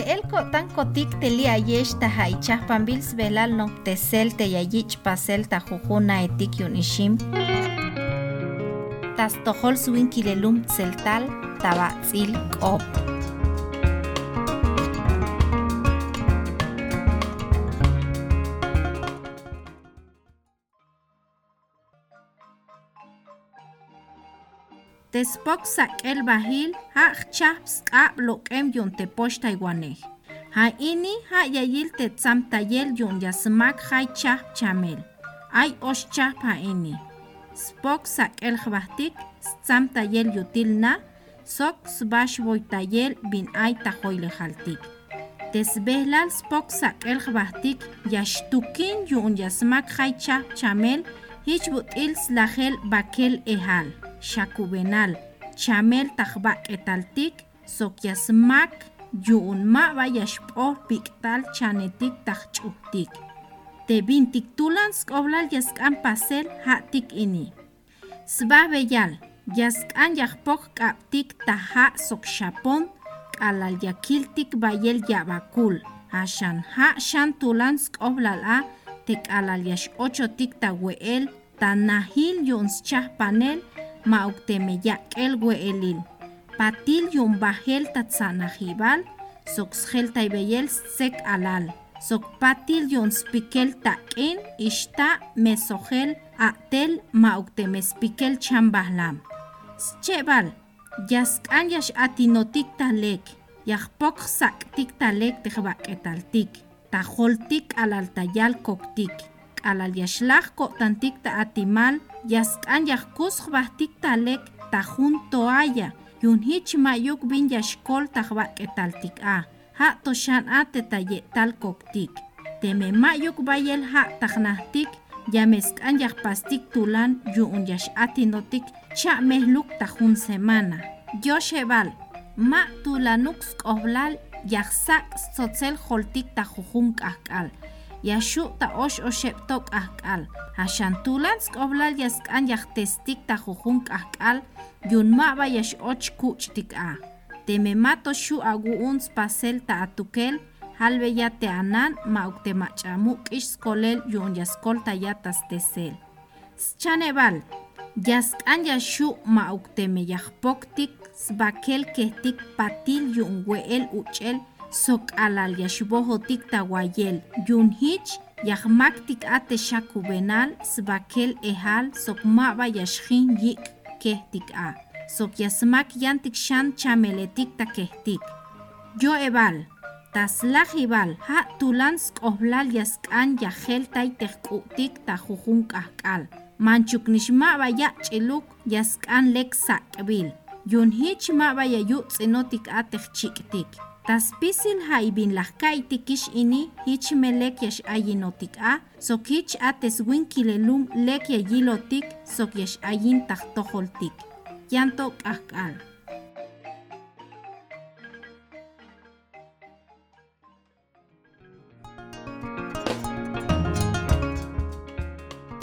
el tan kotik teli ayesh ta haichah pambil svelal no tesel te yayich pasel ta jujuna etik yun ishim. Tas tohol suin kilelum tseltal tabatzil kop. Tespok el bahil ha chaps q'ab loq'em yun tepox taiwanej. Ha ha yayil te tsam tayel yun yasmak hay chap chamel. Ay ox chap ha ini. Spok el jbahtik tsam tayel yutil na sok sbash boy tayel bin ay tajoyle jaltik. Tesbehlal spok el jbahtik yashtukin yun yasmak hay chap chamel hich butil slajel bakel ehal. Xakubenal chamel tajba etaltik sokyasmak yu'unma' va yaxb'oj pik'tal chanetik taj ch'ujtik teb'in tiktulan sk'oblal yask'an pasel ja'tik ini. Sb'aj beyal yask'an yajpok k'ab'tik taja' sokxapon k'alal yakiltik b'ayel yab'akul. Axan ja' xan tulan sk'oblal a tek'alal yax'ochotik tawe'el tanajil yu'nschaj panel mauktemeyak el weelil. Patil yon bajel tatzanahibal, sok shel taibeyel sek alal. Sok patil yon spikel taken, atel mauktemes spikel chambahlam. Schebal, yaskan yash atinotik talek, yahpok sak talek tehbak. Tajoltik alaltayal koktik. Alal kotantik ta atimal, yask'an yajkus jb'ajtik talek tajun toalla yun hich mayuk bin yaxkol tajb'ak'etaltik a ja' toxan a tetaye'tal koktik teme ma'yuk bayel ja' tajnajtik yamesk'an yajpastik tulan yu'un yax'atinotik cha' mejluk tajun semana. Yoxeb'al ma' tulanuk sk'ojblal yajsak tzotzel joltik tajujun k'ajk'al yaxu' ta ox oxeb'tok k'ajk'al Haxan tulan sk'oblal yask'an yajtestik ta jujun k'ajk'al yunma' b'a yaxoch kuch tik'a temema toxu' agu'un spasel ta atukel. Jalbe ya te'anan ma' uktemach'amu k'ix skolel yu'un yaskol ta ya tastesel. Schaneb'al yask'an yaxu' ma' ukteme yajpoktik sb'akel kejtik patil yu'un we'el uch'el sok'alal yaxb'ojotik ta wayel yun hich yajmak tik'ate xakubenal sbakel ehal sok ma'ba yaxjin yik kej tik'a sok yasmak yan tikxan chameletik ta kejtik yo ebal taslaj ibal ja tulan sk'ojblal yask'an yajel tay tejk'u'tik ta jujun k'ajk'al. Manchuk nixma'ba ya' ch'iluk yask'an lek sak'b'il. Yun hich ma'ba yayu' tz'inot tik'a tejchik'tik taspisil haibin lajkay tikix ini hich melek yax ayinotik a sok hich a teswin kilelum lek yayilotik sok yax ayin tajtojoltik yanto k'ajk'al.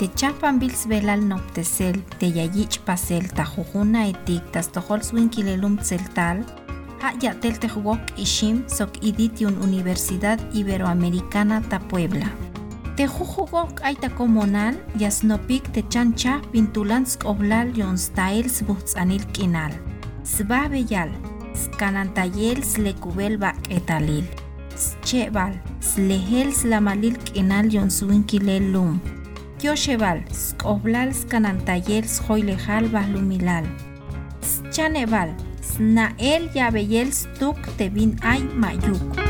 Techapan bils velal noptesel te yayich pasel tajujuna etik tas tojol kilelum tseltal ya tel tejwok ishim sok idit yun Universidad Iberoamericana ta Puebla. Tejujugok aita komonal yasnopik te chancha pintulan skoblal yon stail sbutzanil kinal. Sbabeyal, skanantayel slekubel bak etalil. Schebal, slehel slamalil kinal yon suinkilel lum. Kyoshebal, skoblal skanantayel schoilejal bahlumilal. Schanebal, Snael Yabeyel Stuk Tevin Ay Mayuk.